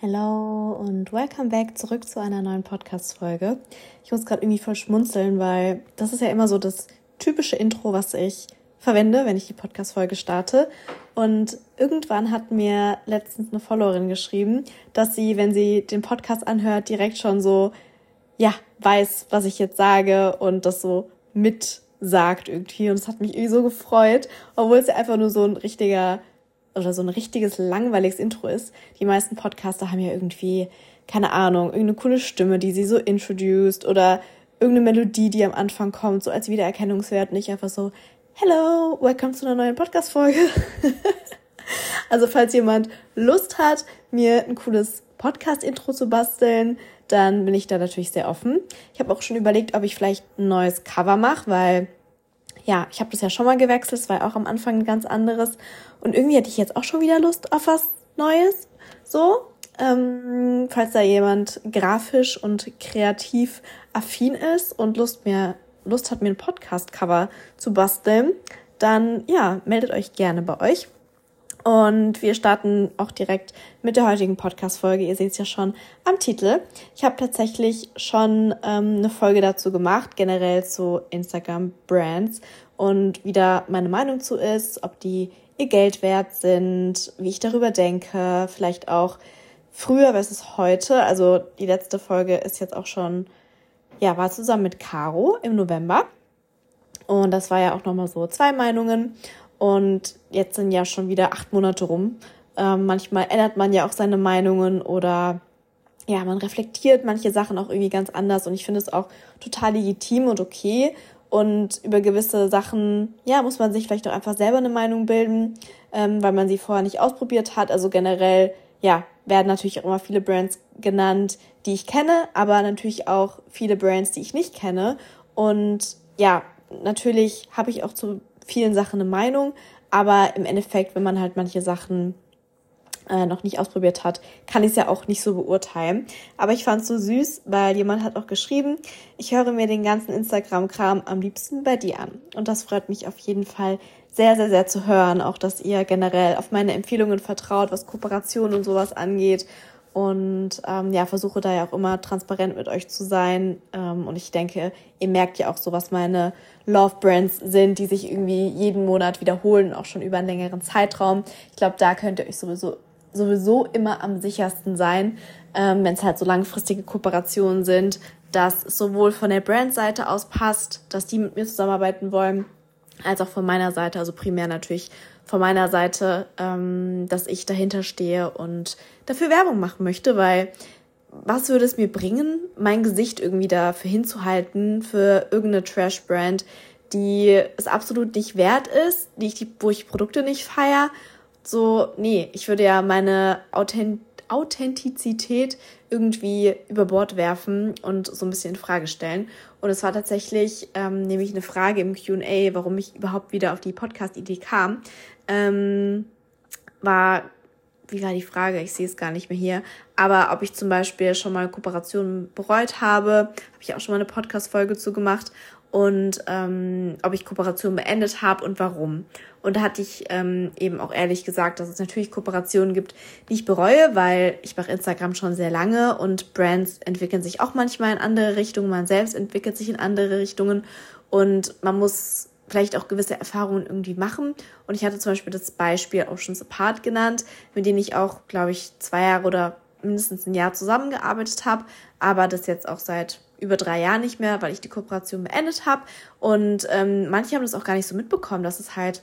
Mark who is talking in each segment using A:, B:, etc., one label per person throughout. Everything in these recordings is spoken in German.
A: Hello und welcome back zurück zu einer neuen Podcast-Folge. Ich muss gerade irgendwie voll schmunzeln, weil das ist ja immer so das typische Intro, was ich verwende, wenn ich die Podcast-Folge starte. Und irgendwann hat mir letztens eine Followerin geschrieben, dass sie, wenn sie den Podcast anhört, direkt schon so, ja, weiß, was ich jetzt sage und das so mitsagt irgendwie. Und es hat mich irgendwie so gefreut, obwohl es ja einfach nur so ein richtiger oder so ein richtiges langweiliges Intro ist. Die meisten Podcaster haben ja irgendwie, keine Ahnung, irgendeine coole Stimme, die sie so introduced oder irgendeine Melodie, die am Anfang kommt, so als Wiedererkennungswert, nicht einfach so, hello, welcome zu einer neuen Podcast-Folge. also falls jemand Lust hat, mir ein cooles Podcast-Intro zu basteln, dann bin ich da natürlich sehr offen. Ich habe auch schon überlegt, ob ich vielleicht ein neues Cover mache, weil ja, ich habe das ja schon mal gewechselt, es war ja auch am Anfang ein ganz anderes. Und irgendwie hätte ich jetzt auch schon wieder Lust auf was Neues. So, ähm, falls da jemand grafisch und kreativ affin ist und Lust mir Lust hat, mir ein Podcast-Cover zu basteln, dann ja, meldet euch gerne bei euch. Und wir starten auch direkt mit der heutigen Podcast-Folge. Ihr seht es ja schon am Titel. Ich habe tatsächlich schon ähm, eine Folge dazu gemacht, generell zu Instagram-Brands und wie da meine Meinung zu ist, ob die ihr Geld wert sind, wie ich darüber denke, vielleicht auch früher versus heute. Also die letzte Folge ist jetzt auch schon, ja, war zusammen mit Caro im November. Und das war ja auch nochmal so zwei Meinungen. Und jetzt sind ja schon wieder acht Monate rum. Ähm, manchmal ändert man ja auch seine Meinungen oder ja, man reflektiert manche Sachen auch irgendwie ganz anders. Und ich finde es auch total legitim und okay. Und über gewisse Sachen, ja, muss man sich vielleicht auch einfach selber eine Meinung bilden, ähm, weil man sie vorher nicht ausprobiert hat. Also generell, ja, werden natürlich auch immer viele Brands genannt, die ich kenne, aber natürlich auch viele Brands, die ich nicht kenne. Und ja, natürlich habe ich auch zu vielen Sachen eine Meinung, aber im Endeffekt, wenn man halt manche Sachen äh, noch nicht ausprobiert hat, kann ich es ja auch nicht so beurteilen. Aber ich fand es so süß, weil jemand hat auch geschrieben, ich höre mir den ganzen Instagram-Kram am liebsten bei dir an. Und das freut mich auf jeden Fall sehr, sehr, sehr zu hören. Auch, dass ihr generell auf meine Empfehlungen vertraut, was Kooperation und sowas angeht. Und ähm, ja, versuche da ja auch immer transparent mit euch zu sein. Ähm, und ich denke, ihr merkt ja auch so, was meine Love Brands sind, die sich irgendwie jeden Monat wiederholen, auch schon über einen längeren Zeitraum. Ich glaube, da könnt ihr euch sowieso sowieso immer am sichersten sein, ähm, wenn es halt so langfristige Kooperationen sind, dass es sowohl von der Brandseite aus passt, dass die mit mir zusammenarbeiten wollen, als auch von meiner Seite, also primär natürlich von meiner Seite, ähm, dass ich dahinter stehe und dafür Werbung machen möchte, weil was würde es mir bringen, mein Gesicht irgendwie dafür hinzuhalten für irgendeine Trash-Brand, die es absolut nicht wert ist, die ich die, wo ich Produkte nicht feier so, nee, ich würde ja meine Authent Authentizität irgendwie über Bord werfen und so ein bisschen in Frage stellen. Und es war tatsächlich ähm, nämlich eine Frage im QA, warum ich überhaupt wieder auf die Podcast-Idee kam. Ähm, war, wie war die Frage? Ich sehe es gar nicht mehr hier. Aber ob ich zum Beispiel schon mal Kooperationen bereut habe, habe ich auch schon mal eine Podcast-Folge zu gemacht und ähm, ob ich Kooperation beendet habe und warum. Und da hatte ich ähm, eben auch ehrlich gesagt, dass es natürlich Kooperationen gibt, die ich bereue, weil ich mache Instagram schon sehr lange und Brands entwickeln sich auch manchmal in andere Richtungen, man selbst entwickelt sich in andere Richtungen und man muss vielleicht auch gewisse Erfahrungen irgendwie machen. Und ich hatte zum Beispiel das Beispiel Oceans Apart genannt, mit denen ich auch, glaube ich, zwei Jahre oder mindestens ein Jahr zusammengearbeitet habe, aber das jetzt auch seit über drei Jahren nicht mehr, weil ich die Kooperation beendet habe. Und ähm, manche haben das auch gar nicht so mitbekommen, dass es halt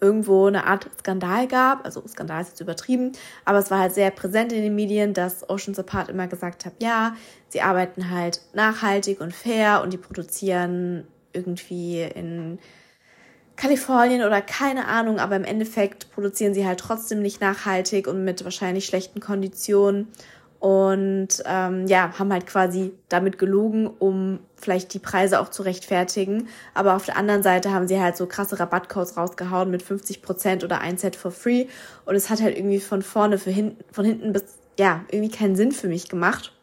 A: irgendwo eine Art Skandal gab. Also Skandal ist jetzt übertrieben, aber es war halt sehr präsent in den Medien, dass Oceans Apart immer gesagt hat, ja, sie arbeiten halt nachhaltig und fair und die produzieren irgendwie in Kalifornien oder keine Ahnung, aber im Endeffekt produzieren sie halt trotzdem nicht nachhaltig und mit wahrscheinlich schlechten Konditionen und ähm, ja, haben halt quasi damit gelogen, um vielleicht die Preise auch zu rechtfertigen. Aber auf der anderen Seite haben sie halt so krasse Rabattcodes rausgehauen mit 50 Prozent oder ein Set for free. Und es hat halt irgendwie von vorne, für hinten, von hinten bis, ja, irgendwie keinen Sinn für mich gemacht.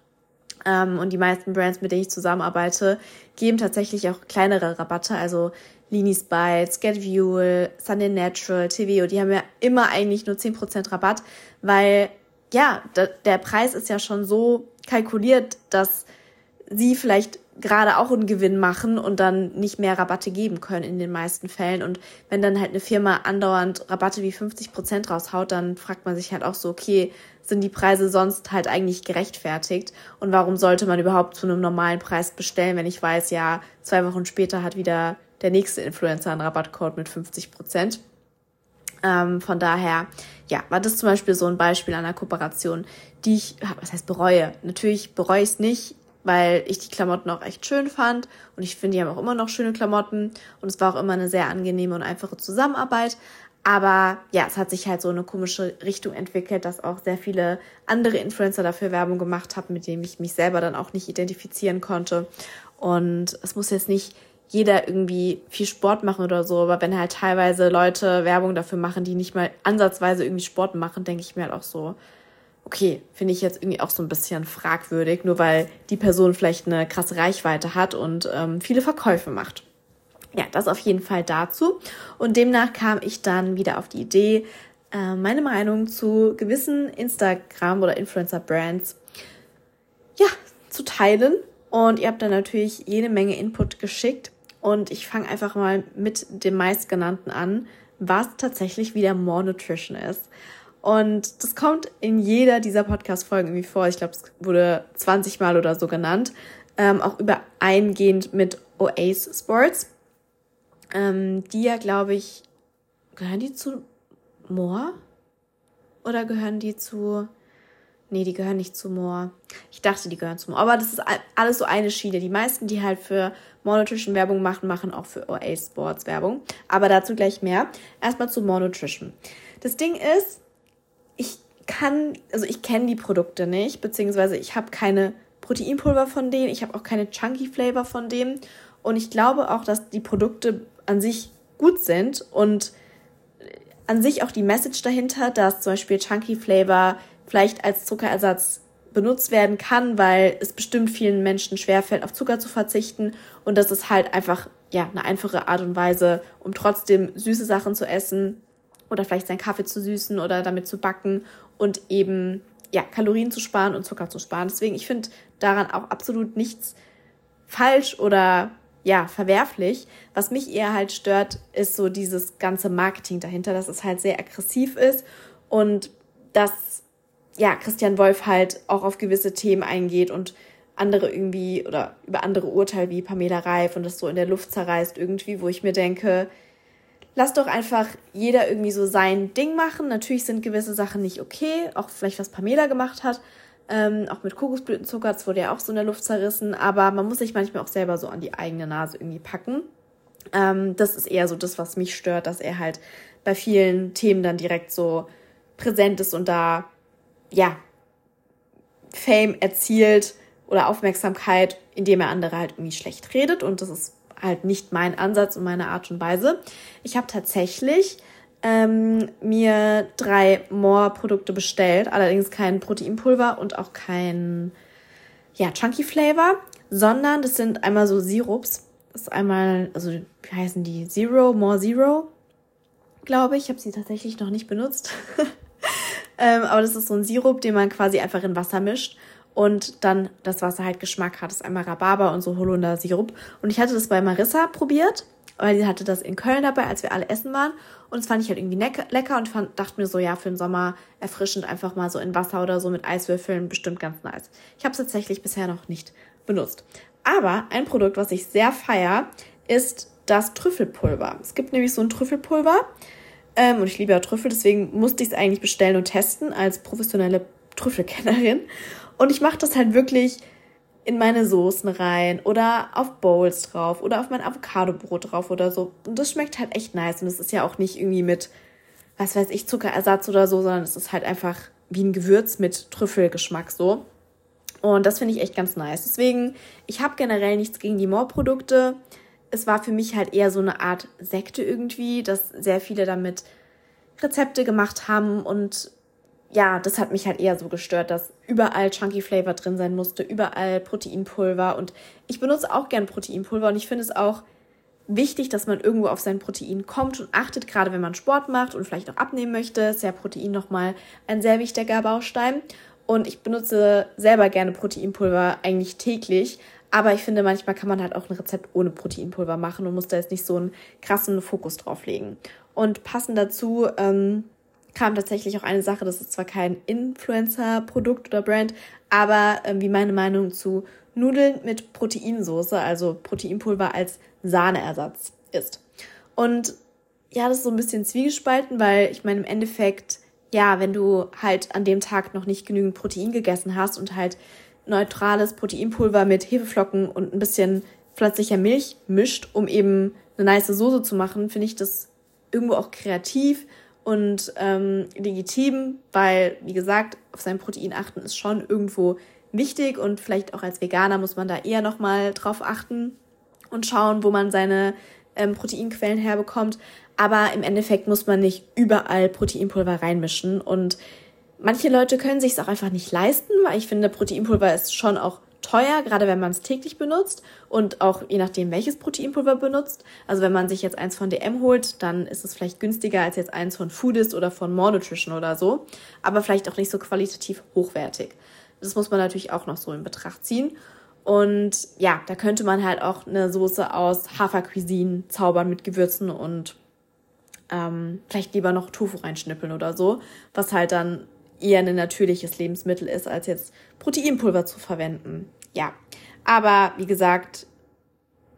A: Ähm, und die meisten Brands, mit denen ich zusammenarbeite, geben tatsächlich auch kleinere Rabatte. Also Linis Bites, Get Fuel, Sunday Natural, TVO, die haben ja immer eigentlich nur 10% Rabatt, weil ja, der Preis ist ja schon so kalkuliert, dass sie vielleicht gerade auch einen Gewinn machen und dann nicht mehr Rabatte geben können in den meisten Fällen. Und wenn dann halt eine Firma andauernd Rabatte wie 50 Prozent raushaut, dann fragt man sich halt auch so, okay, sind die Preise sonst halt eigentlich gerechtfertigt? Und warum sollte man überhaupt zu einem normalen Preis bestellen, wenn ich weiß, ja, zwei Wochen später hat wieder der nächste Influencer einen Rabattcode mit 50 Prozent? Ähm, von daher, ja, war das zum Beispiel so ein Beispiel einer Kooperation, die ich, was heißt bereue? Natürlich bereue ich es nicht, weil ich die Klamotten auch echt schön fand und ich finde, die haben auch immer noch schöne Klamotten und es war auch immer eine sehr angenehme und einfache Zusammenarbeit. Aber ja, es hat sich halt so eine komische Richtung entwickelt, dass auch sehr viele andere Influencer dafür Werbung gemacht haben, mit denen ich mich selber dann auch nicht identifizieren konnte. Und es muss jetzt nicht jeder irgendwie viel Sport machen oder so, aber wenn halt teilweise Leute Werbung dafür machen, die nicht mal ansatzweise irgendwie Sport machen, denke ich mir halt auch so, okay, finde ich jetzt irgendwie auch so ein bisschen fragwürdig, nur weil die Person vielleicht eine krasse Reichweite hat und ähm, viele Verkäufe macht. Ja, das auf jeden Fall dazu. Und demnach kam ich dann wieder auf die Idee, äh, meine Meinung zu gewissen Instagram- oder Influencer-Brands ja, zu teilen. Und ihr habt dann natürlich jede Menge Input geschickt. Und ich fange einfach mal mit dem meistgenannten an, was tatsächlich wieder More Nutrition ist. Und das kommt in jeder dieser Podcast-Folgen irgendwie vor. Ich glaube, es wurde 20 Mal oder so genannt. Ähm, auch übereingehend mit Oasis Sports. Ähm, die ja, glaube ich, gehören die zu Moore? Oder gehören die zu. Nee, die gehören nicht zu Moore. Ich dachte, die gehören zu Moore. Aber das ist alles so eine Schiene. Die meisten, die halt für More Nutrition Werbung machen, machen auch für Oasis Sports Werbung. Aber dazu gleich mehr. Erstmal zu More Nutrition. Das Ding ist, kann, also ich kenne die Produkte nicht, beziehungsweise ich habe keine Proteinpulver von denen, ich habe auch keine Chunky Flavor von dem. Und ich glaube auch, dass die Produkte an sich gut sind und an sich auch die Message dahinter, dass zum Beispiel Chunky Flavor vielleicht als Zuckerersatz benutzt werden kann, weil es bestimmt vielen Menschen schwerfällt, auf Zucker zu verzichten. Und das ist halt einfach ja eine einfache Art und Weise, um trotzdem süße Sachen zu essen, oder vielleicht seinen Kaffee zu süßen oder damit zu backen und eben ja, Kalorien zu sparen und Zucker zu sparen. Deswegen, ich finde daran auch absolut nichts falsch oder ja, verwerflich. Was mich eher halt stört, ist so dieses ganze Marketing dahinter, dass es halt sehr aggressiv ist und dass ja, Christian Wolf halt auch auf gewisse Themen eingeht und andere irgendwie oder über andere Urteile wie Pamela Reif und das so in der Luft zerreißt irgendwie, wo ich mir denke, lass doch einfach jeder irgendwie so sein Ding machen. Natürlich sind gewisse Sachen nicht okay, auch vielleicht was Pamela gemacht hat. Ähm, auch mit Kokosblütenzucker, das wurde ja auch so in der Luft zerrissen, aber man muss sich manchmal auch selber so an die eigene Nase irgendwie packen. Ähm, das ist eher so das, was mich stört, dass er halt bei vielen Themen dann direkt so präsent ist und da, ja, Fame erzielt oder Aufmerksamkeit, indem er andere halt irgendwie schlecht redet und das ist halt nicht mein Ansatz und meine Art und Weise. Ich habe tatsächlich ähm, mir drei More-Produkte bestellt, allerdings kein Proteinpulver und auch kein ja, Chunky Flavor, sondern das sind einmal so Sirups. Das ist einmal, also wie heißen die? Zero, More Zero, glaube ich. Ich habe sie tatsächlich noch nicht benutzt. ähm, aber das ist so ein Sirup, den man quasi einfach in Wasser mischt und dann das Wasser halt Geschmack hat. Das ist einmal Rhabarber und so Holunder-Sirup. Und ich hatte das bei Marissa probiert, weil sie hatte das in Köln dabei, als wir alle essen waren. Und das fand ich halt irgendwie lecker und fand, dachte mir so, ja, für den Sommer erfrischend einfach mal so in Wasser oder so mit Eiswürfeln bestimmt ganz nice. Ich habe es tatsächlich bisher noch nicht benutzt. Aber ein Produkt, was ich sehr feier, ist das Trüffelpulver. Es gibt nämlich so ein Trüffelpulver. Ähm, und ich liebe ja Trüffel, deswegen musste ich es eigentlich bestellen und testen als professionelle Trüffelkennerin. Und ich mache das halt wirklich in meine Soßen rein oder auf Bowls drauf oder auf mein Avocadobrot drauf oder so. Und das schmeckt halt echt nice. Und es ist ja auch nicht irgendwie mit, was weiß ich, Zuckerersatz oder so, sondern es ist halt einfach wie ein Gewürz mit Trüffelgeschmack so. Und das finde ich echt ganz nice. Deswegen, ich habe generell nichts gegen die More-Produkte. Es war für mich halt eher so eine Art Sekte irgendwie, dass sehr viele damit Rezepte gemacht haben und ja, das hat mich halt eher so gestört, dass überall Chunky Flavor drin sein musste, überall Proteinpulver und ich benutze auch gern Proteinpulver und ich finde es auch wichtig, dass man irgendwo auf sein Protein kommt und achtet, gerade wenn man Sport macht und vielleicht auch abnehmen möchte, ist ja Protein nochmal ein sehr wichtiger Baustein. Und ich benutze selber gerne Proteinpulver eigentlich täglich. Aber ich finde, manchmal kann man halt auch ein Rezept ohne Proteinpulver machen und muss da jetzt nicht so einen krassen Fokus drauf legen. Und passend dazu ähm, kam tatsächlich auch eine Sache, das ist zwar kein Influencer-Produkt oder Brand, aber ähm, wie meine Meinung zu Nudeln mit Proteinsoße, also Proteinpulver als Sahneersatz ist. Und ja, das ist so ein bisschen zwiegespalten, weil ich meine, im Endeffekt, ja, wenn du halt an dem Tag noch nicht genügend Protein gegessen hast und halt neutrales Proteinpulver mit Hefeflocken und ein bisschen pflanzlicher Milch mischt, um eben eine nice Soße zu machen, finde ich das irgendwo auch kreativ und ähm, legitim, weil, wie gesagt, auf sein Protein achten ist schon irgendwo wichtig und vielleicht auch als Veganer muss man da eher nochmal drauf achten und schauen, wo man seine ähm, Proteinquellen herbekommt. Aber im Endeffekt muss man nicht überall Proteinpulver reinmischen und manche Leute können sich es auch einfach nicht leisten, weil ich finde, Proteinpulver ist schon auch teuer, gerade wenn man es täglich benutzt und auch je nachdem, welches Proteinpulver benutzt. Also wenn man sich jetzt eins von DM holt, dann ist es vielleicht günstiger als jetzt eins von Foodist oder von More Nutrition oder so, aber vielleicht auch nicht so qualitativ hochwertig. Das muss man natürlich auch noch so in Betracht ziehen. Und ja, da könnte man halt auch eine Soße aus Hafercuisine zaubern mit Gewürzen und ähm, vielleicht lieber noch Tofu reinschnippeln oder so, was halt dann eher ein natürliches Lebensmittel ist, als jetzt Proteinpulver zu verwenden. Ja, aber wie gesagt,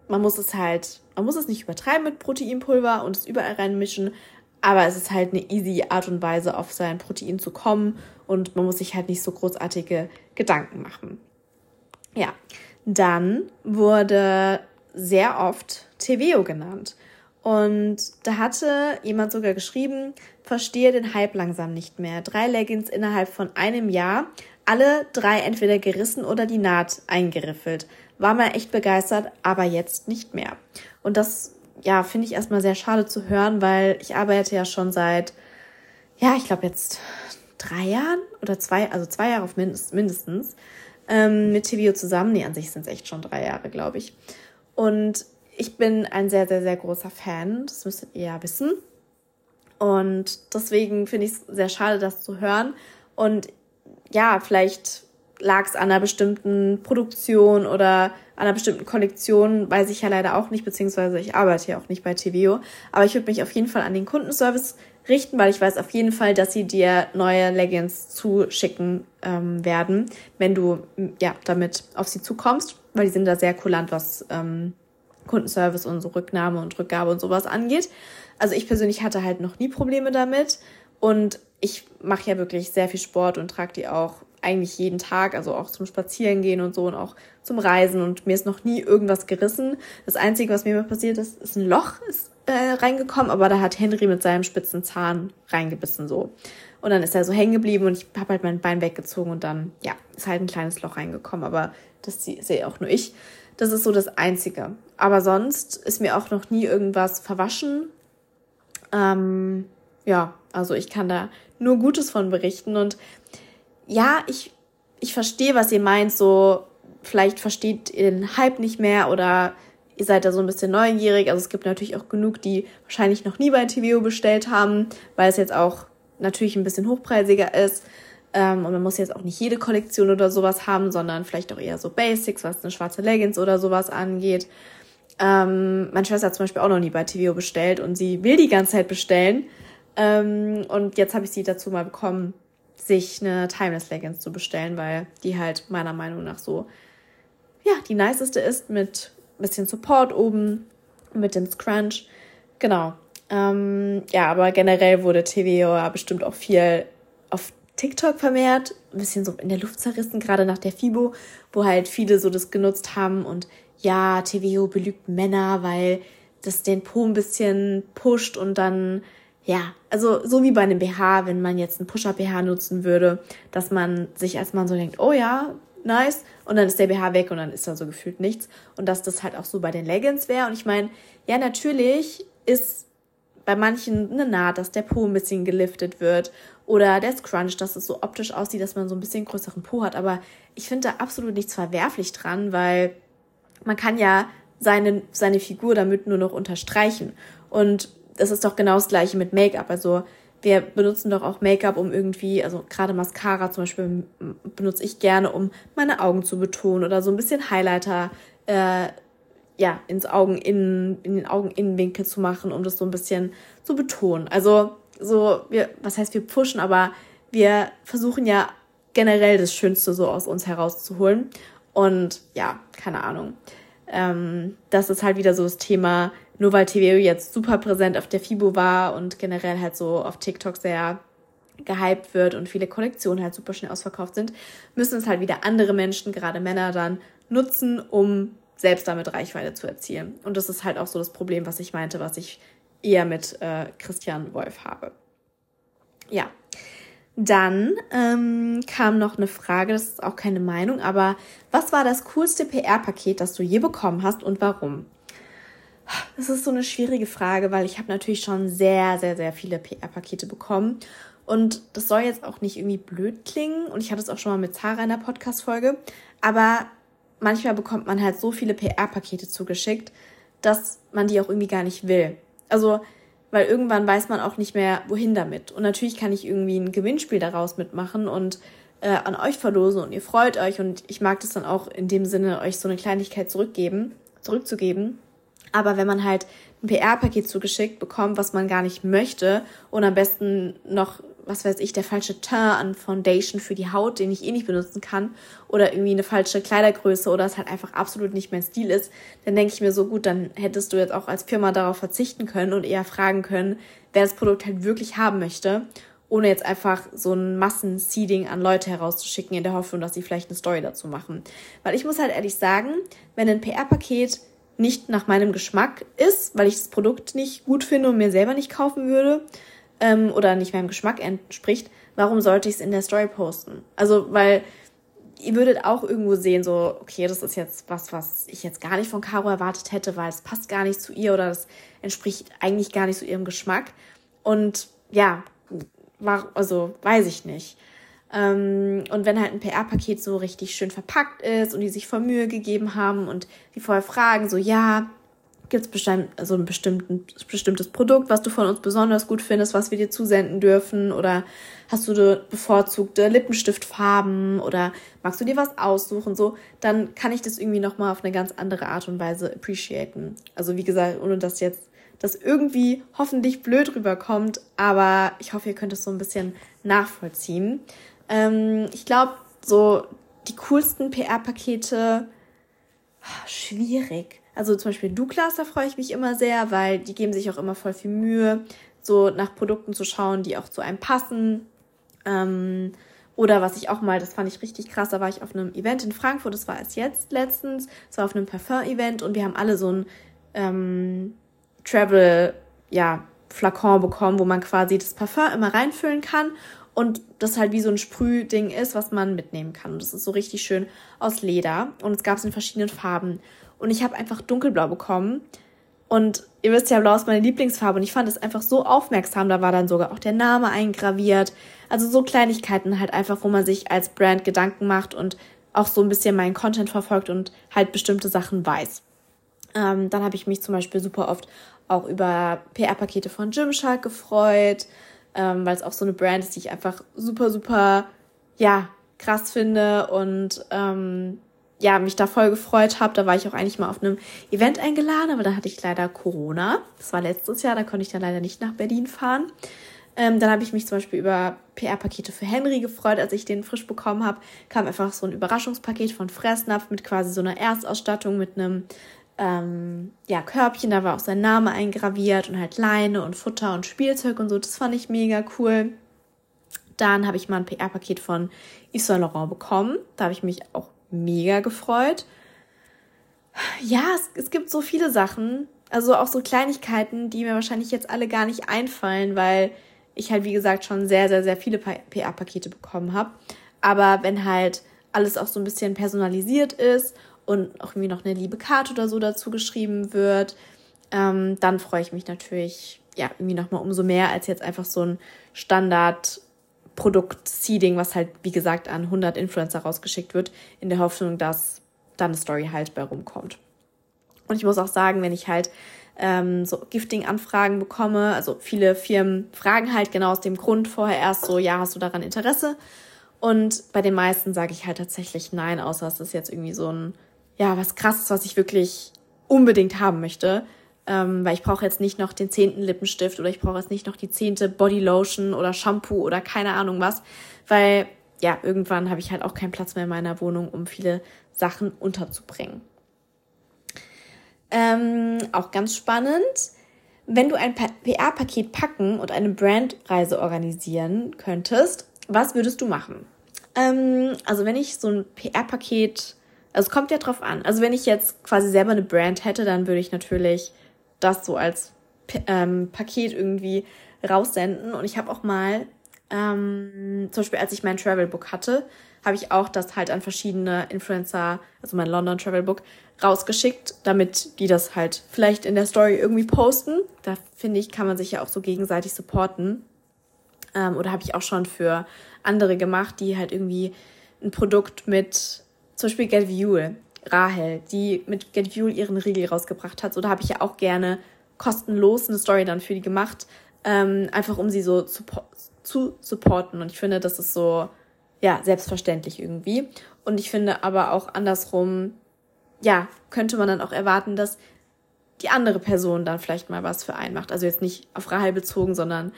A: man muss es halt, man muss es nicht übertreiben mit Proteinpulver und es überall reinmischen, aber es ist halt eine easy Art und Weise, auf sein Protein zu kommen und man muss sich halt nicht so großartige Gedanken machen. Ja, dann wurde sehr oft TVO genannt. Und da hatte jemand sogar geschrieben, verstehe den Hype langsam nicht mehr. Drei Leggings innerhalb von einem Jahr, alle drei entweder gerissen oder die Naht eingeriffelt. War mal echt begeistert, aber jetzt nicht mehr. Und das, ja, finde ich erstmal sehr schade zu hören, weil ich arbeite ja schon seit, ja, ich glaube jetzt drei Jahren oder zwei, also zwei Jahre auf mindest, mindestens ähm, mit TVO zusammen. Nee, an sich sind es echt schon drei Jahre, glaube ich. Und ich bin ein sehr, sehr, sehr großer Fan. Das müsstet ihr ja wissen. Und deswegen finde ich es sehr schade, das zu hören. Und ja, vielleicht lag es an einer bestimmten Produktion oder an einer bestimmten Kollektion, weiß ich ja leider auch nicht, beziehungsweise ich arbeite ja auch nicht bei TVO. Aber ich würde mich auf jeden Fall an den Kundenservice richten, weil ich weiß auf jeden Fall, dass sie dir neue Leggings zuschicken ähm, werden, wenn du ja damit auf sie zukommst, weil die sind da sehr kulant, was ähm, Kundenservice und so Rücknahme und Rückgabe und sowas angeht. Also ich persönlich hatte halt noch nie Probleme damit und ich mache ja wirklich sehr viel Sport und trage die auch eigentlich jeden Tag, also auch zum Spazierengehen und so und auch zum Reisen und mir ist noch nie irgendwas gerissen. Das Einzige, was mir mal passiert ist, ist ein Loch ist, äh, reingekommen, aber da hat Henry mit seinem spitzen Zahn reingebissen so. Und dann ist er so hängen geblieben und ich habe halt mein Bein weggezogen und dann, ja, ist halt ein kleines Loch reingekommen, aber das sehe auch nur ich. Das ist so das Einzige. Aber sonst ist mir auch noch nie irgendwas verwaschen. Ähm, ja, also ich kann da nur Gutes von berichten. Und ja, ich, ich verstehe, was ihr meint. So, vielleicht versteht ihr den Hype nicht mehr oder ihr seid da so ein bisschen neugierig. Also es gibt natürlich auch genug, die wahrscheinlich noch nie bei TVO bestellt haben, weil es jetzt auch natürlich ein bisschen hochpreisiger ist. Ähm, und man muss jetzt auch nicht jede Kollektion oder sowas haben, sondern vielleicht auch eher so Basics, was eine schwarze Leggings oder sowas angeht. Ähm, meine Schwester hat zum Beispiel auch noch nie bei TVO bestellt und sie will die ganze Zeit bestellen. Ähm, und jetzt habe ich sie dazu mal bekommen, sich eine Timeless Leggings zu bestellen, weil die halt meiner Meinung nach so, ja, die niceste ist mit bisschen Support oben, mit dem Scrunch. Genau. Ähm, ja, aber generell wurde TVO ja bestimmt auch viel auf TikTok vermehrt, ein bisschen so in der Luft zerrissen, gerade nach der FIBO, wo halt viele so das genutzt haben und ja, TVO belügt Männer, weil das den Po ein bisschen pusht und dann, ja, also so wie bei einem BH, wenn man jetzt einen Push-Up-BH nutzen würde, dass man sich als Mann so denkt, oh ja, nice, und dann ist der BH weg und dann ist da so gefühlt nichts. Und dass das halt auch so bei den Leggings wäre. Und ich meine, ja, natürlich ist bei manchen eine Naht, dass der Po ein bisschen geliftet wird oder der Scrunch, dass es so optisch aussieht, dass man so ein bisschen größeren Po hat. Aber ich finde da absolut nichts verwerflich dran, weil man kann ja seine, seine Figur damit nur noch unterstreichen. Und das ist doch genau das gleiche mit Make-up. Also wir benutzen doch auch Make-up, um irgendwie, also gerade Mascara zum Beispiel benutze ich gerne, um meine Augen zu betonen oder so ein bisschen Highlighter äh, ja, ins Augen in, in den Augeninnenwinkel zu machen, um das so ein bisschen zu betonen. Also so, wir, was heißt wir pushen, aber wir versuchen ja generell das Schönste so aus uns herauszuholen. Und ja, keine Ahnung. Ähm, das ist halt wieder so das Thema, nur weil TVO jetzt super präsent auf der FIBO war und generell halt so auf TikTok sehr gehypt wird und viele Kollektionen halt super schnell ausverkauft sind, müssen es halt wieder andere Menschen, gerade Männer, dann nutzen, um selbst damit Reichweite zu erzielen. Und das ist halt auch so das Problem, was ich meinte, was ich eher mit äh, Christian Wolf habe. Ja. Dann ähm, kam noch eine Frage, das ist auch keine Meinung, aber was war das coolste PR-Paket, das du je bekommen hast und warum? Das ist so eine schwierige Frage, weil ich habe natürlich schon sehr, sehr, sehr viele PR-Pakete bekommen. Und das soll jetzt auch nicht irgendwie blöd klingen. Und ich hatte es auch schon mal mit Zara in der Podcast-Folge. Aber manchmal bekommt man halt so viele PR-Pakete zugeschickt, dass man die auch irgendwie gar nicht will. Also, weil irgendwann weiß man auch nicht mehr, wohin damit. Und natürlich kann ich irgendwie ein Gewinnspiel daraus mitmachen und äh, an euch verlosen und ihr freut euch und ich mag das dann auch in dem Sinne, euch so eine Kleinigkeit zurückgeben, zurückzugeben. Aber wenn man halt ein PR-Paket zugeschickt bekommt, was man gar nicht möchte und am besten noch was weiß ich, der falsche Teint an Foundation für die Haut, den ich eh nicht benutzen kann, oder irgendwie eine falsche Kleidergröße oder es halt einfach absolut nicht mein Stil ist, dann denke ich mir so gut, dann hättest du jetzt auch als Firma darauf verzichten können und eher fragen können, wer das Produkt halt wirklich haben möchte, ohne jetzt einfach so ein Massenseeding an Leute herauszuschicken in der Hoffnung, dass sie vielleicht eine Story dazu machen. Weil ich muss halt ehrlich sagen, wenn ein PR-Paket nicht nach meinem Geschmack ist, weil ich das Produkt nicht gut finde und mir selber nicht kaufen würde, ähm, oder nicht meinem Geschmack entspricht, warum sollte ich es in der Story posten? Also, weil ihr würdet auch irgendwo sehen, so, okay, das ist jetzt was, was ich jetzt gar nicht von Caro erwartet hätte, weil es passt gar nicht zu ihr oder das entspricht eigentlich gar nicht zu ihrem Geschmack. Und ja, war, also weiß ich nicht. Ähm, und wenn halt ein PR-Paket so richtig schön verpackt ist und die sich voll Mühe gegeben haben und die vorher fragen, so, ja, gibt es bestimmt, also ein bestimmtes Produkt, was du von uns besonders gut findest, was wir dir zusenden dürfen? Oder hast du bevorzugte Lippenstiftfarben oder magst du dir was aussuchen? So, dann kann ich das irgendwie nochmal auf eine ganz andere Art und Weise appreciaten. Also wie gesagt, ohne dass jetzt das irgendwie hoffentlich blöd rüberkommt, aber ich hoffe, ihr könnt es so ein bisschen nachvollziehen. Ähm, ich glaube, so die coolsten PR-Pakete, ah, schwierig. Also zum Beispiel Douglas, da freue ich mich immer sehr, weil die geben sich auch immer voll viel Mühe, so nach Produkten zu schauen, die auch zu einem passen. Ähm, oder was ich auch mal, das fand ich richtig krass, da war ich auf einem Event in Frankfurt, das war es jetzt letztens, es war auf einem Parfum-Event und wir haben alle so ein ähm, Travel, ja, Flakon bekommen, wo man quasi das Parfum immer reinfüllen kann und das halt wie so ein Sprühding ist, was man mitnehmen kann. Und das ist so richtig schön aus Leder und es gab es in verschiedenen Farben und ich habe einfach dunkelblau bekommen. Und ihr wisst ja, blau ist meine Lieblingsfarbe und ich fand es einfach so aufmerksam. Da war dann sogar auch der Name eingraviert. Also so Kleinigkeiten halt einfach, wo man sich als Brand Gedanken macht und auch so ein bisschen meinen Content verfolgt und halt bestimmte Sachen weiß. Ähm, dann habe ich mich zum Beispiel super oft auch über PR-Pakete von Gymshark gefreut, ähm, weil es auch so eine Brand ist, die ich einfach super, super, ja, krass finde und ähm, ja, mich da voll gefreut habe. Da war ich auch eigentlich mal auf einem Event eingeladen, aber da hatte ich leider Corona. Das war letztes Jahr, da konnte ich dann leider nicht nach Berlin fahren. Ähm, dann habe ich mich zum Beispiel über PR-Pakete für Henry gefreut, als ich den frisch bekommen habe. Kam einfach so ein Überraschungspaket von Fressnapf mit quasi so einer Erstausstattung mit einem ähm, ja, Körbchen. Da war auch sein Name eingraviert und halt Leine und Futter und Spielzeug und so. Das fand ich mega cool. Dann habe ich mal ein PR-Paket von Yves Saint Laurent bekommen. Da habe ich mich auch mega gefreut. Ja, es, es gibt so viele Sachen, also auch so Kleinigkeiten, die mir wahrscheinlich jetzt alle gar nicht einfallen, weil ich halt, wie gesagt, schon sehr, sehr, sehr viele PA-Pakete bekommen habe. Aber wenn halt alles auch so ein bisschen personalisiert ist und auch irgendwie noch eine liebe Karte oder so dazu geschrieben wird, ähm, dann freue ich mich natürlich ja irgendwie nochmal umso mehr als jetzt einfach so ein Standard Produkt-Seeding, was halt, wie gesagt, an 100 Influencer rausgeschickt wird, in der Hoffnung, dass dann eine Story halt bei rumkommt. Und ich muss auch sagen, wenn ich halt ähm, so Gifting-Anfragen bekomme, also viele Firmen fragen halt genau aus dem Grund vorher erst so, ja, hast du daran Interesse? Und bei den meisten sage ich halt tatsächlich nein, außer es ist jetzt irgendwie so ein, ja, was krasses, was ich wirklich unbedingt haben möchte. Ähm, weil ich brauche jetzt nicht noch den zehnten Lippenstift oder ich brauche jetzt nicht noch die zehnte Bodylotion oder Shampoo oder keine Ahnung was. Weil ja, irgendwann habe ich halt auch keinen Platz mehr in meiner Wohnung, um viele Sachen unterzubringen. Ähm, auch ganz spannend. Wenn du ein PR-Paket packen und eine Brandreise organisieren könntest, was würdest du machen? Ähm, also wenn ich so ein PR-Paket, also es kommt ja drauf an. Also wenn ich jetzt quasi selber eine Brand hätte, dann würde ich natürlich das so als ähm, Paket irgendwie raussenden. Und ich habe auch mal, ähm, zum Beispiel als ich mein Travelbook hatte, habe ich auch das halt an verschiedene Influencer, also mein London Travelbook, rausgeschickt, damit die das halt vielleicht in der Story irgendwie posten. Da finde ich, kann man sich ja auch so gegenseitig supporten. Ähm, oder habe ich auch schon für andere gemacht, die halt irgendwie ein Produkt mit, zum Beispiel Get View, Rahel, die mit Get View ihren Riegel rausgebracht hat. So, da habe ich ja auch gerne kostenlos eine Story dann für die gemacht, ähm, einfach um sie so zu, zu supporten. Und ich finde, das ist so, ja, selbstverständlich irgendwie. Und ich finde aber auch andersrum, ja, könnte man dann auch erwarten, dass die andere Person dann vielleicht mal was für einen macht. Also jetzt nicht auf Rahel bezogen, sondern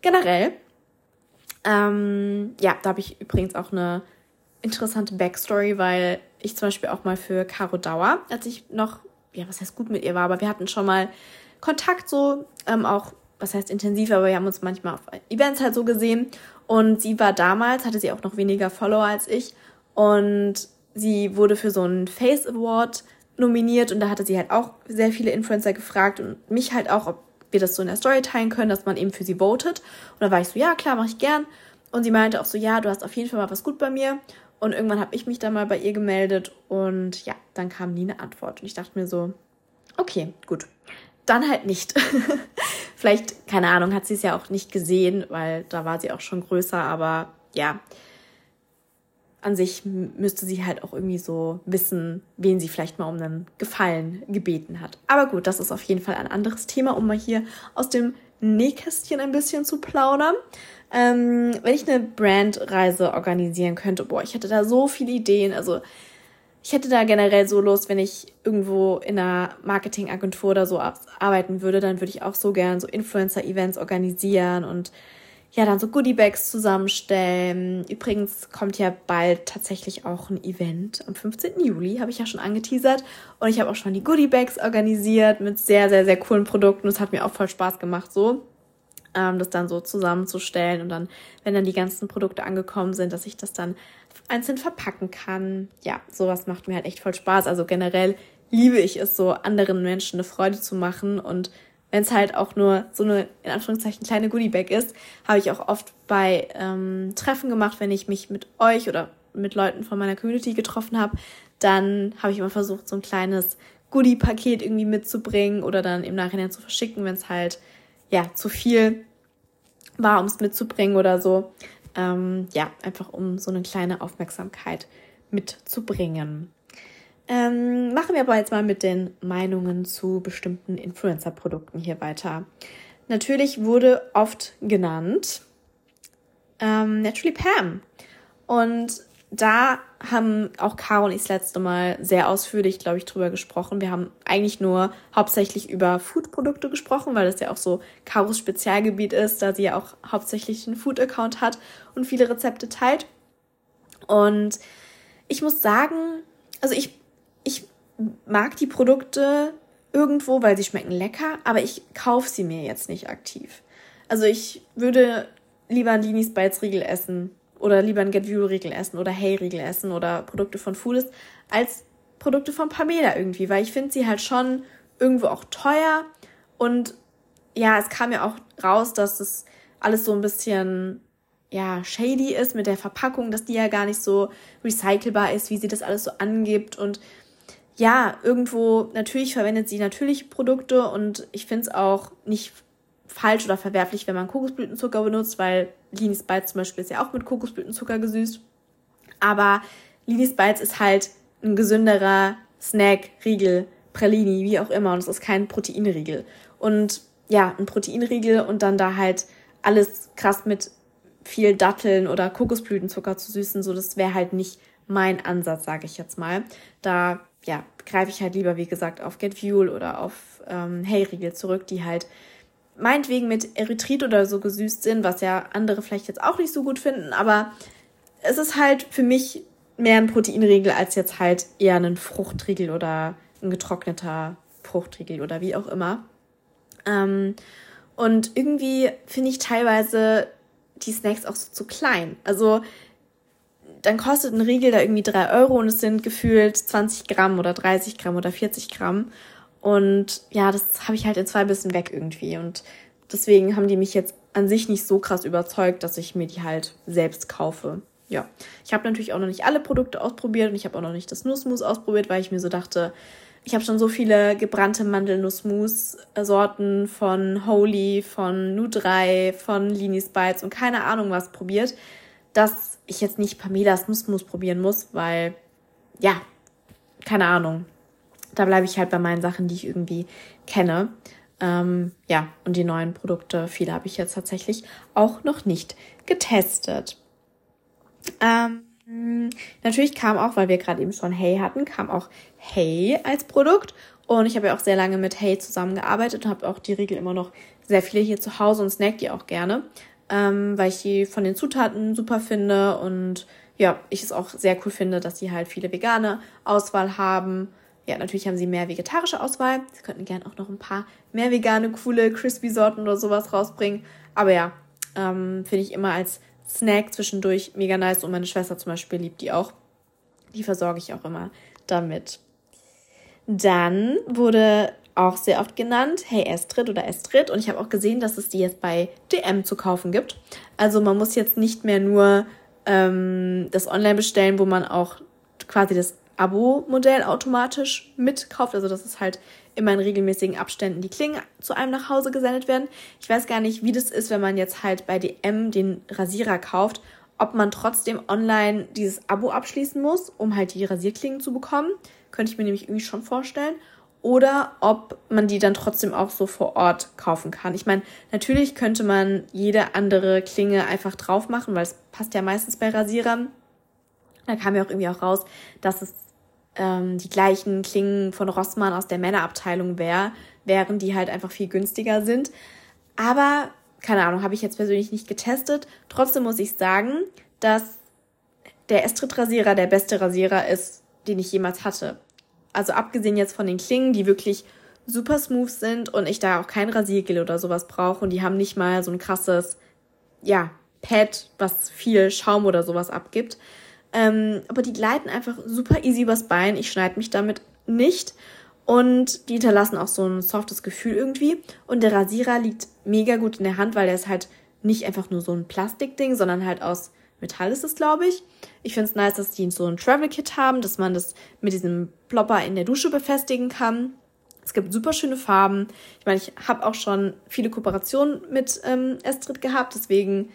A: generell. Ähm, ja, da habe ich übrigens auch eine interessante Backstory, weil ich zum Beispiel auch mal für Caro Dauer, als ich noch, ja, was heißt gut mit ihr war, aber wir hatten schon mal Kontakt so, ähm, auch, was heißt intensiv, aber wir haben uns manchmal auf Events halt so gesehen. Und sie war damals, hatte sie auch noch weniger Follower als ich. Und sie wurde für so einen Face Award nominiert und da hatte sie halt auch sehr viele Influencer gefragt und mich halt auch, ob wir das so in der Story teilen können, dass man eben für sie votet. Und da war ich so, ja, klar, mache ich gern. Und sie meinte auch so, ja, du hast auf jeden Fall mal was gut bei mir. Und irgendwann habe ich mich dann mal bei ihr gemeldet und ja, dann kam nie eine Antwort. Und ich dachte mir so, okay, gut. Dann halt nicht. Vielleicht, keine Ahnung, hat sie es ja auch nicht gesehen, weil da war sie auch schon größer, aber ja, an sich müsste sie halt auch irgendwie so wissen, wen sie vielleicht mal um einen Gefallen gebeten hat. Aber gut, das ist auf jeden Fall ein anderes Thema, um mal hier aus dem Nähkästchen ein bisschen zu plaudern. Ähm, wenn ich eine Brandreise organisieren könnte, boah, ich hätte da so viele Ideen. Also ich hätte da generell so Lust, wenn ich irgendwo in einer Marketingagentur oder so arbeiten würde, dann würde ich auch so gern so Influencer-Events organisieren und ja, dann so Goodiebags zusammenstellen. Übrigens kommt ja bald tatsächlich auch ein Event. Am 15. Juli habe ich ja schon angeteasert. Und ich habe auch schon die Goodiebags organisiert mit sehr, sehr, sehr coolen Produkten. Das hat mir auch voll Spaß gemacht, so ähm, das dann so zusammenzustellen. Und dann, wenn dann die ganzen Produkte angekommen sind, dass ich das dann einzeln verpacken kann. Ja, sowas macht mir halt echt voll Spaß. Also generell liebe ich es so, anderen Menschen eine Freude zu machen und wenn es halt auch nur so eine, in Anführungszeichen, kleine Goodiebag ist, habe ich auch oft bei ähm, Treffen gemacht, wenn ich mich mit euch oder mit Leuten von meiner Community getroffen habe, dann habe ich immer versucht, so ein kleines Goodie-Paket irgendwie mitzubringen oder dann im Nachhinein zu verschicken, wenn es halt, ja, zu viel war, um es mitzubringen oder so. Ähm, ja, einfach um so eine kleine Aufmerksamkeit mitzubringen. Ähm, machen wir aber jetzt mal mit den Meinungen zu bestimmten Influencer-Produkten hier weiter. Natürlich wurde oft genannt ähm, Naturally Pam. Und da haben auch Caro und ich das letzte Mal sehr ausführlich, glaube ich, drüber gesprochen. Wir haben eigentlich nur hauptsächlich über Food-Produkte gesprochen, weil das ja auch so Caros Spezialgebiet ist, da sie ja auch hauptsächlich einen Food-Account hat und viele Rezepte teilt. Und ich muss sagen, also ich ich mag die Produkte irgendwo, weil sie schmecken lecker, aber ich kaufe sie mir jetzt nicht aktiv. Also ich würde lieber einen Linis Bites Riegel essen oder lieber einen Get View Riegel essen oder Hey Riegel essen oder Produkte von Foodist als Produkte von Pamela irgendwie, weil ich finde sie halt schon irgendwo auch teuer und ja, es kam ja auch raus, dass das alles so ein bisschen ja, shady ist mit der Verpackung, dass die ja gar nicht so recycelbar ist, wie sie das alles so angibt und ja, irgendwo, natürlich verwendet sie natürliche Produkte und ich finde es auch nicht falsch oder verwerflich, wenn man Kokosblütenzucker benutzt, weil Linis Bites zum Beispiel ist ja auch mit Kokosblütenzucker gesüßt. Aber Linis Bites ist halt ein gesünderer Snack, Riegel, Pralini, wie auch immer. Und es ist kein Proteinriegel. Und ja, ein Proteinriegel und dann da halt alles krass mit viel Datteln oder Kokosblütenzucker zu süßen, so das wäre halt nicht mein Ansatz, sage ich jetzt mal. Da ja, greife ich halt lieber, wie gesagt, auf Get Fuel oder auf ähm, Hey-Riegel zurück, die halt meinetwegen mit Erythrit oder so gesüßt sind, was ja andere vielleicht jetzt auch nicht so gut finden, aber es ist halt für mich mehr ein Proteinriegel als jetzt halt eher ein Fruchtriegel oder ein getrockneter Fruchtriegel oder wie auch immer. Ähm, und irgendwie finde ich teilweise die Snacks auch so zu klein. Also dann kostet ein Riegel da irgendwie drei Euro und es sind gefühlt 20 Gramm oder 30 Gramm oder 40 Gramm. Und ja, das habe ich halt in zwei Bissen weg irgendwie. Und deswegen haben die mich jetzt an sich nicht so krass überzeugt, dass ich mir die halt selbst kaufe. Ja, ich habe natürlich auch noch nicht alle Produkte ausprobiert und ich habe auch noch nicht das Nussmus ausprobiert, weil ich mir so dachte, ich habe schon so viele gebrannte Mandelnussmus-Sorten von Holy, von Nu3, von Linis Bites und keine Ahnung was probiert, dass ich jetzt nicht Pamelas Nussmus probieren muss, weil, ja, keine Ahnung. Da bleibe ich halt bei meinen Sachen, die ich irgendwie kenne. Ähm, ja, und die neuen Produkte, viele habe ich jetzt tatsächlich auch noch nicht getestet. Ähm, natürlich kam auch, weil wir gerade eben schon Hey hatten, kam auch Hey als Produkt. Und ich habe ja auch sehr lange mit Hey zusammengearbeitet und habe auch die Riegel immer noch sehr viele hier zu Hause und snack die auch gerne, ähm, weil ich die von den Zutaten super finde und ja, ich es auch sehr cool finde, dass sie halt viele vegane Auswahl haben. Ja, natürlich haben sie mehr vegetarische Auswahl. Sie könnten gerne auch noch ein paar mehr vegane, coole Crispy-Sorten oder sowas rausbringen. Aber ja, ähm, finde ich immer als Snack zwischendurch mega nice und meine Schwester zum Beispiel liebt die auch. Die versorge ich auch immer damit. Dann wurde auch sehr oft genannt, hey Estrid oder Estrid. Und ich habe auch gesehen, dass es die jetzt bei DM zu kaufen gibt. Also man muss jetzt nicht mehr nur ähm, das online bestellen, wo man auch quasi das Abo-Modell automatisch mitkauft. Also das ist halt immer in regelmäßigen Abständen die Klingen zu einem nach Hause gesendet werden. Ich weiß gar nicht, wie das ist, wenn man jetzt halt bei DM den Rasierer kauft, ob man trotzdem online dieses Abo abschließen muss, um halt die Rasierklingen zu bekommen. Könnte ich mir nämlich irgendwie schon vorstellen. Oder ob man die dann trotzdem auch so vor Ort kaufen kann. Ich meine, natürlich könnte man jede andere Klinge einfach drauf machen, weil es passt ja meistens bei Rasierern. Da kam ja auch irgendwie auch raus, dass es ähm, die gleichen Klingen von Rossmann aus der Männerabteilung wär, wären, die halt einfach viel günstiger sind. Aber, keine Ahnung, habe ich jetzt persönlich nicht getestet. Trotzdem muss ich sagen, dass der Estrid-Rasierer der beste Rasierer ist, den ich jemals hatte. Also abgesehen jetzt von den Klingen, die wirklich super smooth sind und ich da auch kein Rasiergel oder sowas brauche und die haben nicht mal so ein krasses, ja, Pad, was viel Schaum oder sowas abgibt, ähm, aber die gleiten einfach super easy übers Bein. Ich schneide mich damit nicht. Und die hinterlassen auch so ein softes Gefühl irgendwie. Und der Rasierer liegt mega gut in der Hand, weil der ist halt nicht einfach nur so ein Plastikding, sondern halt aus Metall ist es, glaube ich. Ich finde es nice, dass die so ein Travel Kit haben, dass man das mit diesem Plopper in der Dusche befestigen kann. Es gibt super schöne Farben. Ich meine, ich habe auch schon viele Kooperationen mit ähm, Estrid gehabt, deswegen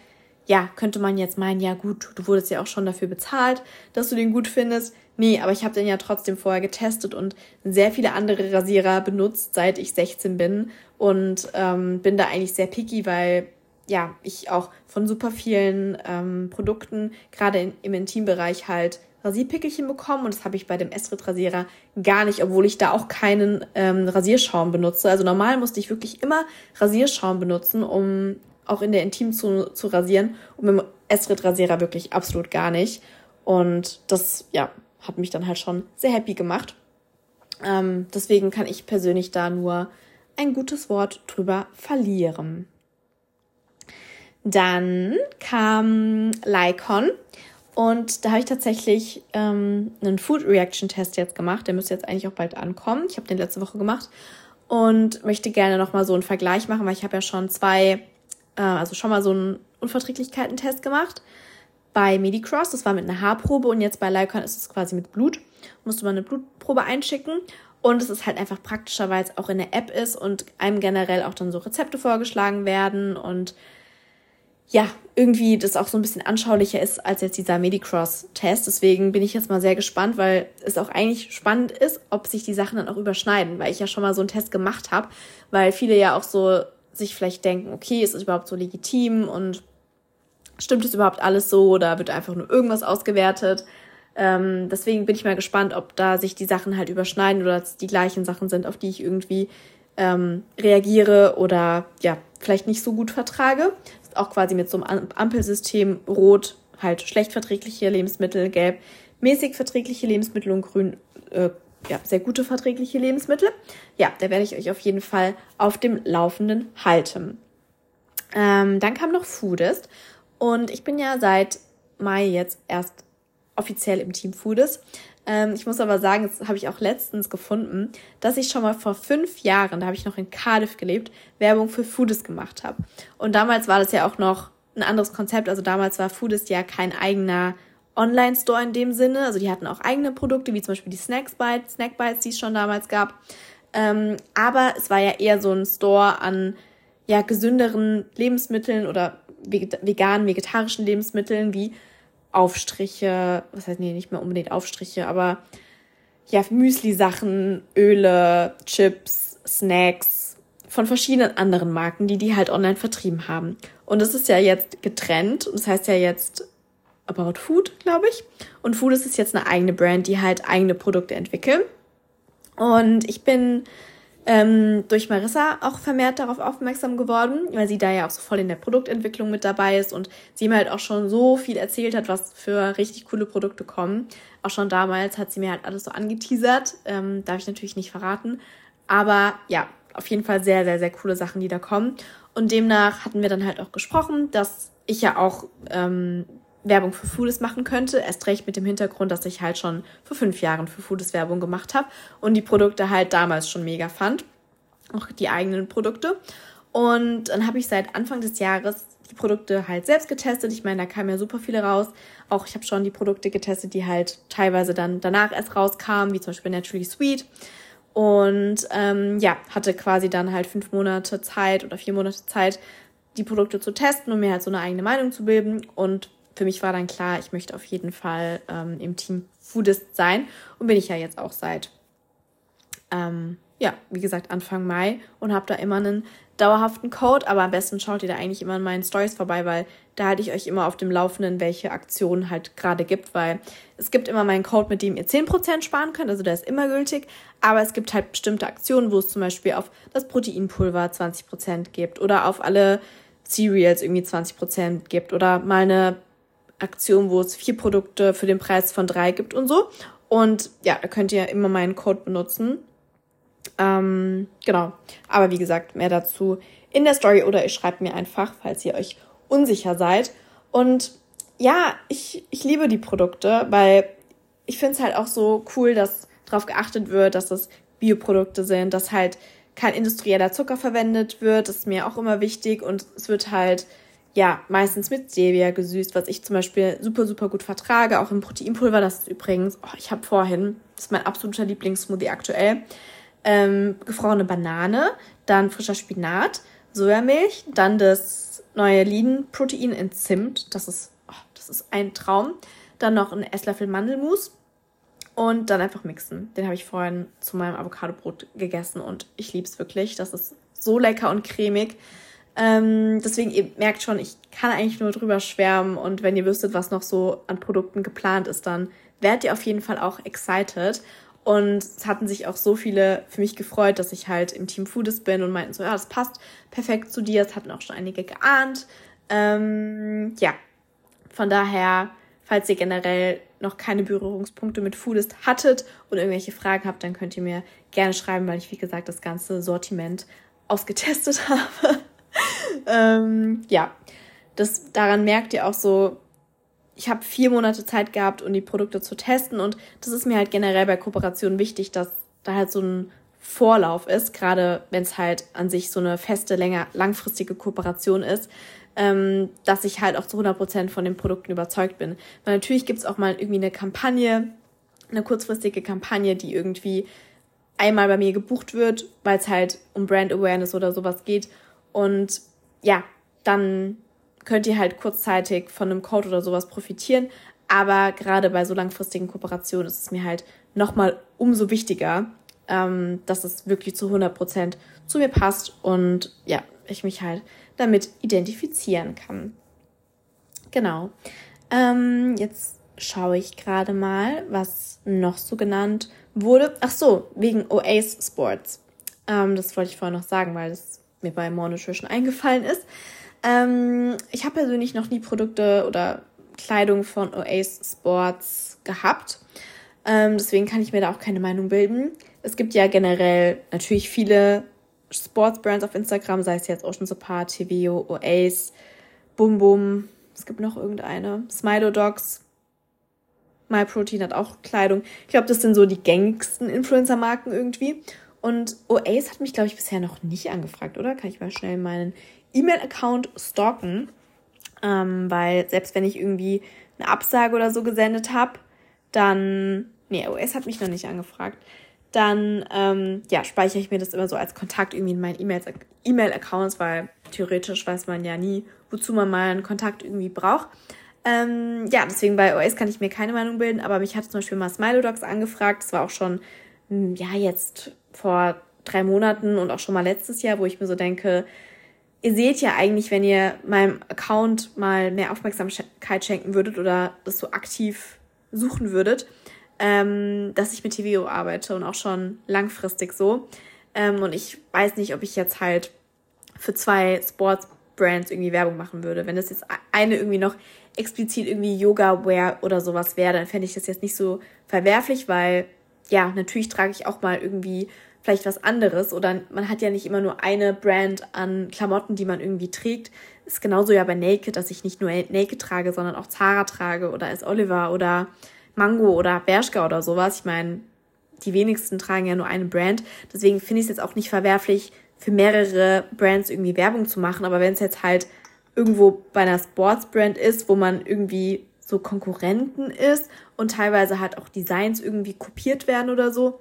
A: ja, könnte man jetzt meinen, ja gut, du wurdest ja auch schon dafür bezahlt, dass du den gut findest. Nee, aber ich habe den ja trotzdem vorher getestet und sehr viele andere Rasierer benutzt, seit ich 16 bin und ähm, bin da eigentlich sehr picky, weil ja, ich auch von super vielen ähm, Produkten, gerade im Intimbereich halt Rasierpickelchen bekommen und das habe ich bei dem Estrid Rasierer gar nicht, obwohl ich da auch keinen ähm, Rasierschaum benutze. Also normal musste ich wirklich immer Rasierschaum benutzen, um auch in der Intim zu, zu rasieren und mit dem Estrid-Rasierer wirklich absolut gar nicht. Und das, ja, hat mich dann halt schon sehr happy gemacht. Ähm, deswegen kann ich persönlich da nur ein gutes Wort drüber verlieren. Dann kam Lycon und da habe ich tatsächlich ähm, einen Food Reaction Test jetzt gemacht. Der müsste jetzt eigentlich auch bald ankommen. Ich habe den letzte Woche gemacht und möchte gerne nochmal so einen Vergleich machen, weil ich habe ja schon zwei äh, also schon mal so einen Unverträglichkeiten-Test gemacht bei Medicross. Das war mit einer Haarprobe und jetzt bei Lycon ist es quasi mit Blut. Musste man eine Blutprobe einschicken. Und es ist halt einfach praktischer, weil es auch in der App ist und einem generell auch dann so Rezepte vorgeschlagen werden. Und ja, irgendwie das auch so ein bisschen anschaulicher ist als jetzt dieser Medicross-Test. Deswegen bin ich jetzt mal sehr gespannt, weil es auch eigentlich spannend ist, ob sich die Sachen dann auch überschneiden, weil ich ja schon mal so einen Test gemacht habe, weil viele ja auch so sich vielleicht denken, okay, ist es überhaupt so legitim und stimmt es überhaupt alles so oder wird einfach nur irgendwas ausgewertet? Ähm, deswegen bin ich mal gespannt, ob da sich die Sachen halt überschneiden oder die gleichen Sachen sind, auf die ich irgendwie ähm, reagiere oder ja, vielleicht nicht so gut vertrage. Auch quasi mit so einem Ampelsystem rot halt schlecht verträgliche Lebensmittel, gelb mäßig verträgliche Lebensmittel und grün äh, ja, sehr gute verträgliche Lebensmittel. Ja, da werde ich euch auf jeden Fall auf dem Laufenden halten. Ähm, dann kam noch Foodist und ich bin ja seit Mai jetzt erst offiziell im Team Foodist. Ähm, ich muss aber sagen, das habe ich auch letztens gefunden, dass ich schon mal vor fünf Jahren, da habe ich noch in Cardiff gelebt, Werbung für Foodist gemacht habe. Und damals war das ja auch noch ein anderes Konzept. Also damals war Foodist ja kein eigener Online-Store in dem Sinne. Also die hatten auch eigene Produkte, wie zum Beispiel die Snacks Bites, Snack Bites, die es schon damals gab. Ähm, aber es war ja eher so ein Store an ja gesünderen Lebensmitteln oder veganen, vegetarischen Lebensmitteln wie Aufstriche, was heißt, nee, nicht mehr unbedingt Aufstriche, aber ja, Müsli-Sachen, Öle, Chips, Snacks von verschiedenen anderen Marken, die die halt online vertrieben haben. Und das ist ja jetzt getrennt und das heißt ja jetzt About Food, glaube ich. Und Food ist jetzt eine eigene Brand, die halt eigene Produkte entwickeln. Und ich bin ähm, durch Marissa auch vermehrt darauf aufmerksam geworden, weil sie da ja auch so voll in der Produktentwicklung mit dabei ist und sie mir halt auch schon so viel erzählt hat, was für richtig coole Produkte kommen. Auch schon damals hat sie mir halt alles so angeteasert, ähm, darf ich natürlich nicht verraten. Aber ja, auf jeden Fall sehr, sehr, sehr coole Sachen, die da kommen. Und demnach hatten wir dann halt auch gesprochen, dass ich ja auch ähm, Werbung für Foodist machen könnte. Erst recht mit dem Hintergrund, dass ich halt schon vor fünf Jahren für Foodist Werbung gemacht habe und die Produkte halt damals schon mega fand. Auch die eigenen Produkte. Und dann habe ich seit Anfang des Jahres die Produkte halt selbst getestet. Ich meine, da kamen ja super viele raus. Auch ich habe schon die Produkte getestet, die halt teilweise dann danach erst rauskamen, wie zum Beispiel Naturally Sweet. Und ähm, ja, hatte quasi dann halt fünf Monate Zeit oder vier Monate Zeit, die Produkte zu testen und mir halt so eine eigene Meinung zu bilden. Und für mich war dann klar, ich möchte auf jeden Fall ähm, im Team Foodist sein und bin ich ja jetzt auch seit, ähm, ja, wie gesagt, Anfang Mai und habe da immer einen dauerhaften Code, aber am besten schaut ihr da eigentlich immer in meinen Stories vorbei, weil da halte ich euch immer auf dem Laufenden, welche Aktionen halt gerade gibt, weil es gibt immer meinen Code, mit dem ihr 10% sparen könnt, also der ist immer gültig, aber es gibt halt bestimmte Aktionen, wo es zum Beispiel auf das Proteinpulver 20% gibt oder auf alle Cereals irgendwie 20% gibt oder mal eine Aktion, wo es vier Produkte für den Preis von drei gibt und so. Und ja, da könnt ihr immer meinen Code benutzen. Ähm, genau. Aber wie gesagt, mehr dazu in der Story oder ihr schreibt mir einfach, falls ihr euch unsicher seid. Und ja, ich, ich liebe die Produkte, weil ich finde es halt auch so cool, dass darauf geachtet wird, dass es Bioprodukte sind, dass halt kein industrieller Zucker verwendet wird. Das ist mir auch immer wichtig und es wird halt ja, meistens mit Stevia gesüßt, was ich zum Beispiel super, super gut vertrage. Auch im Proteinpulver, das ist übrigens, oh, ich habe vorhin, das ist mein absoluter Lieblingssmoothie aktuell, ähm, gefrorene Banane, dann frischer Spinat, Sojamilch, dann das neue Lean-Protein in Zimt, das ist, oh, das ist ein Traum. Dann noch ein Esslöffel Mandelmus und dann einfach mixen. Den habe ich vorhin zu meinem Avocadobrot gegessen und ich liebe es wirklich. Das ist so lecker und cremig. Ähm, deswegen, ihr merkt schon, ich kann eigentlich nur drüber schwärmen und wenn ihr wüsstet, was noch so an Produkten geplant ist, dann werdet ihr auf jeden Fall auch excited. Und es hatten sich auch so viele für mich gefreut, dass ich halt im Team Foodist bin und meinten so, ja, das passt perfekt zu dir. Es hatten auch schon einige geahnt. Ähm, ja, von daher, falls ihr generell noch keine Berührungspunkte mit Foodist hattet und irgendwelche Fragen habt, dann könnt ihr mir gerne schreiben, weil ich, wie gesagt, das ganze Sortiment ausgetestet habe ähm, ja, das, daran merkt ihr auch so, ich habe vier Monate Zeit gehabt, um die Produkte zu testen und das ist mir halt generell bei Kooperationen wichtig, dass da halt so ein Vorlauf ist, gerade wenn es halt an sich so eine feste, länger, langfristige Kooperation ist, ähm, dass ich halt auch zu 100% von den Produkten überzeugt bin. Weil natürlich gibt es auch mal irgendwie eine Kampagne, eine kurzfristige Kampagne, die irgendwie einmal bei mir gebucht wird, weil es halt um Brand Awareness oder sowas geht und ja, dann könnt ihr halt kurzzeitig von einem Code oder sowas profitieren. Aber gerade bei so langfristigen Kooperationen ist es mir halt nochmal umso wichtiger, ähm, dass es wirklich zu 100% zu mir passt und ja, ich mich halt damit identifizieren kann. Genau. Ähm, jetzt schaue ich gerade mal, was noch so genannt wurde. Ach so, wegen Oasis Sports. Ähm, das wollte ich vorher noch sagen, weil es mir bei More Nutrition eingefallen ist. Ähm, ich habe persönlich noch nie Produkte oder Kleidung von Oasis Sports gehabt. Ähm, deswegen kann ich mir da auch keine Meinung bilden. Es gibt ja generell natürlich viele Sportsbrands auf Instagram, sei es jetzt Ocean Support, TVO, Oasis, Bum Bum. Es gibt noch irgendeine. Smilo Dogs. MyProtein hat auch Kleidung. Ich glaube, das sind so die gängigsten Influencer-Marken irgendwie. Und Oasis hat mich, glaube ich, bisher noch nicht angefragt, oder? Kann ich mal schnell meinen E-Mail-Account stalken? Ähm, weil selbst wenn ich irgendwie eine Absage oder so gesendet habe, dann. Nee, OS hat mich noch nicht angefragt. Dann ähm, ja, speichere ich mir das immer so als Kontakt irgendwie in meinen E-Mail-Accounts, weil theoretisch weiß man ja nie, wozu man mal einen Kontakt irgendwie braucht. Ähm, ja, deswegen bei OS kann ich mir keine Meinung bilden, aber mich hat zum Beispiel mal Smilodogs angefragt. Das war auch schon, hm, ja, jetzt vor drei Monaten und auch schon mal letztes Jahr, wo ich mir so denke, ihr seht ja eigentlich, wenn ihr meinem Account mal mehr Aufmerksamkeit schenken würdet oder das so aktiv suchen würdet, ähm, dass ich mit TVO arbeite und auch schon langfristig so. Ähm, und ich weiß nicht, ob ich jetzt halt für zwei Sports-Brands irgendwie Werbung machen würde. Wenn das jetzt eine irgendwie noch explizit irgendwie Yoga-Wear oder sowas wäre, dann fände ich das jetzt nicht so verwerflich, weil ja, natürlich trage ich auch mal irgendwie vielleicht was anderes oder man hat ja nicht immer nur eine Brand an Klamotten, die man irgendwie trägt. Ist genauso ja bei Naked, dass ich nicht nur Naked trage, sondern auch Zara trage oder S. Oliver oder Mango oder Bershka oder sowas. Ich meine, die wenigsten tragen ja nur eine Brand. Deswegen finde ich es jetzt auch nicht verwerflich, für mehrere Brands irgendwie Werbung zu machen. Aber wenn es jetzt halt irgendwo bei einer Sportsbrand ist, wo man irgendwie so Konkurrenten ist und teilweise halt auch Designs irgendwie kopiert werden oder so,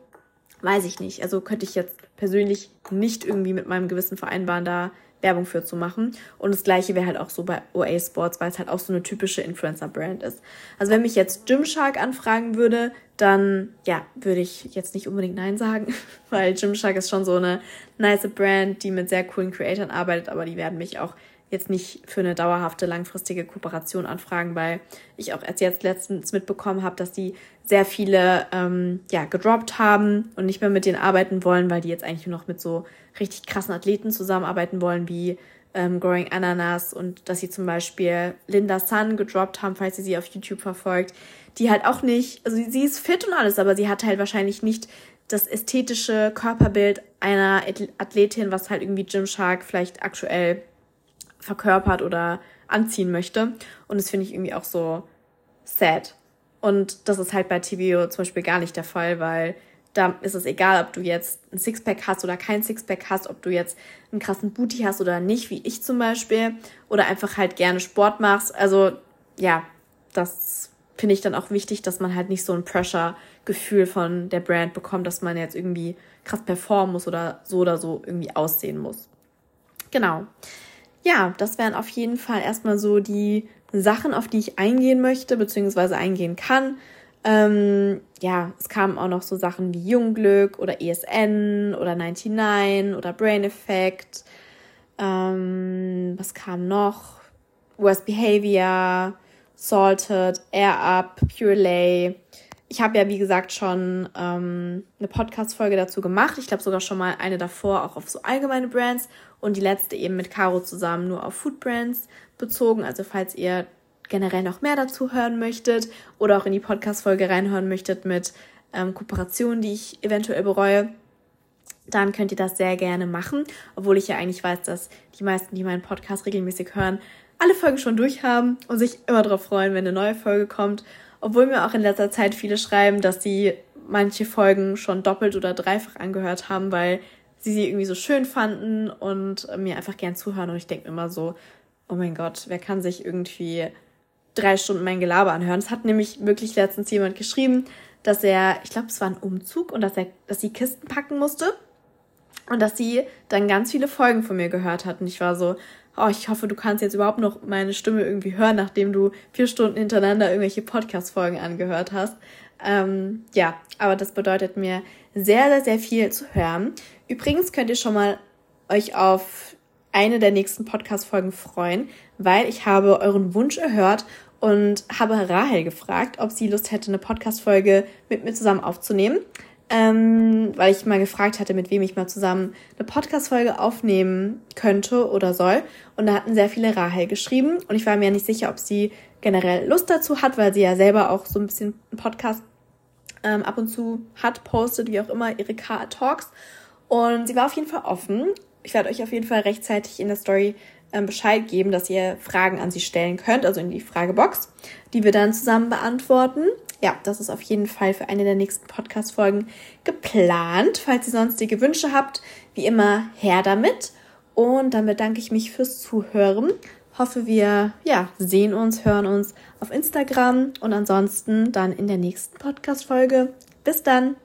A: weiß ich nicht. Also könnte ich jetzt persönlich nicht irgendwie mit meinem Gewissen vereinbaren, da Werbung für zu machen. Und das gleiche wäre halt auch so bei OA Sports, weil es halt auch so eine typische Influencer-Brand ist. Also wenn mich jetzt Gymshark anfragen würde, dann ja, würde ich jetzt nicht unbedingt Nein sagen, weil Gymshark ist schon so eine nice Brand, die mit sehr coolen Creatoren arbeitet, aber die werden mich auch jetzt nicht für eine dauerhafte, langfristige Kooperation anfragen, weil ich auch erst jetzt letztens mitbekommen habe, dass die sehr viele ähm, ja, gedroppt haben und nicht mehr mit denen arbeiten wollen, weil die jetzt eigentlich nur noch mit so richtig krassen Athleten zusammenarbeiten wollen, wie ähm, Growing Ananas und dass sie zum Beispiel Linda Sun gedroppt haben, falls ihr sie auf YouTube verfolgt, die halt auch nicht, also sie ist fit und alles, aber sie hat halt wahrscheinlich nicht das ästhetische Körperbild einer Athletin, was halt irgendwie Gymshark vielleicht aktuell verkörpert oder anziehen möchte. Und das finde ich irgendwie auch so sad. Und das ist halt bei TVO zum Beispiel gar nicht der Fall, weil da ist es egal, ob du jetzt ein Sixpack hast oder kein Sixpack hast, ob du jetzt einen krassen Booty hast oder nicht, wie ich zum Beispiel, oder einfach halt gerne Sport machst. Also ja, das finde ich dann auch wichtig, dass man halt nicht so ein Pressure-Gefühl von der Brand bekommt, dass man jetzt irgendwie krass performen muss oder so oder so irgendwie aussehen muss. Genau ja, das wären auf jeden Fall erstmal so die Sachen, auf die ich eingehen möchte, beziehungsweise eingehen kann. Ähm, ja, es kamen auch noch so Sachen wie Jungglück oder ESN oder 99 oder Brain Effect. Ähm, was kam noch? Worst Behavior, Salted, Air Up, Pure Lay. Ich habe ja, wie gesagt, schon ähm, eine Podcast-Folge dazu gemacht. Ich glaube sogar schon mal eine davor, auch auf so allgemeine Brands. Und die letzte eben mit Caro zusammen nur auf Food Brands bezogen. Also falls ihr generell noch mehr dazu hören möchtet oder auch in die Podcast-Folge reinhören möchtet mit ähm, Kooperationen, die ich eventuell bereue, dann könnt ihr das sehr gerne machen. Obwohl ich ja eigentlich weiß, dass die meisten, die meinen Podcast regelmäßig hören, alle Folgen schon durch haben und sich immer darauf freuen, wenn eine neue Folge kommt. Obwohl mir auch in letzter Zeit viele schreiben, dass sie manche Folgen schon doppelt oder dreifach angehört haben, weil sie sie irgendwie so schön fanden und mir einfach gern zuhören. Und ich denke immer so, oh mein Gott, wer kann sich irgendwie drei Stunden mein Gelaber anhören? Es hat nämlich wirklich letztens jemand geschrieben, dass er, ich glaube, es war ein Umzug und dass er, dass sie Kisten packen musste und dass sie dann ganz viele Folgen von mir gehört hat. Und ich war so, oh, ich hoffe, du kannst jetzt überhaupt noch meine Stimme irgendwie hören, nachdem du vier Stunden hintereinander irgendwelche Podcast-Folgen angehört hast. Ähm, ja, aber das bedeutet mir sehr, sehr, sehr viel zu hören. Übrigens könnt ihr schon mal euch auf eine der nächsten Podcast-Folgen freuen, weil ich habe euren Wunsch erhört und habe Rahel gefragt, ob sie Lust hätte, eine Podcast-Folge mit mir zusammen aufzunehmen. Ähm, weil ich mal gefragt hatte, mit wem ich mal zusammen eine Podcast-Folge aufnehmen könnte oder soll. Und da hatten sehr viele Rahel geschrieben. Und ich war mir nicht sicher, ob sie generell Lust dazu hat, weil sie ja selber auch so ein bisschen einen Podcast ähm, ab und zu hat, postet, wie auch immer, ihre Car-Talks. Und sie war auf jeden Fall offen. Ich werde euch auf jeden Fall rechtzeitig in der Story ähm, Bescheid geben, dass ihr Fragen an sie stellen könnt, also in die Fragebox, die wir dann zusammen beantworten. Ja, das ist auf jeden Fall für eine der nächsten Podcast-Folgen geplant. Falls ihr sonstige Wünsche habt, wie immer her damit. Und dann bedanke ich mich fürs Zuhören. Hoffe, wir ja, sehen uns, hören uns auf Instagram und ansonsten dann in der nächsten Podcast-Folge. Bis dann!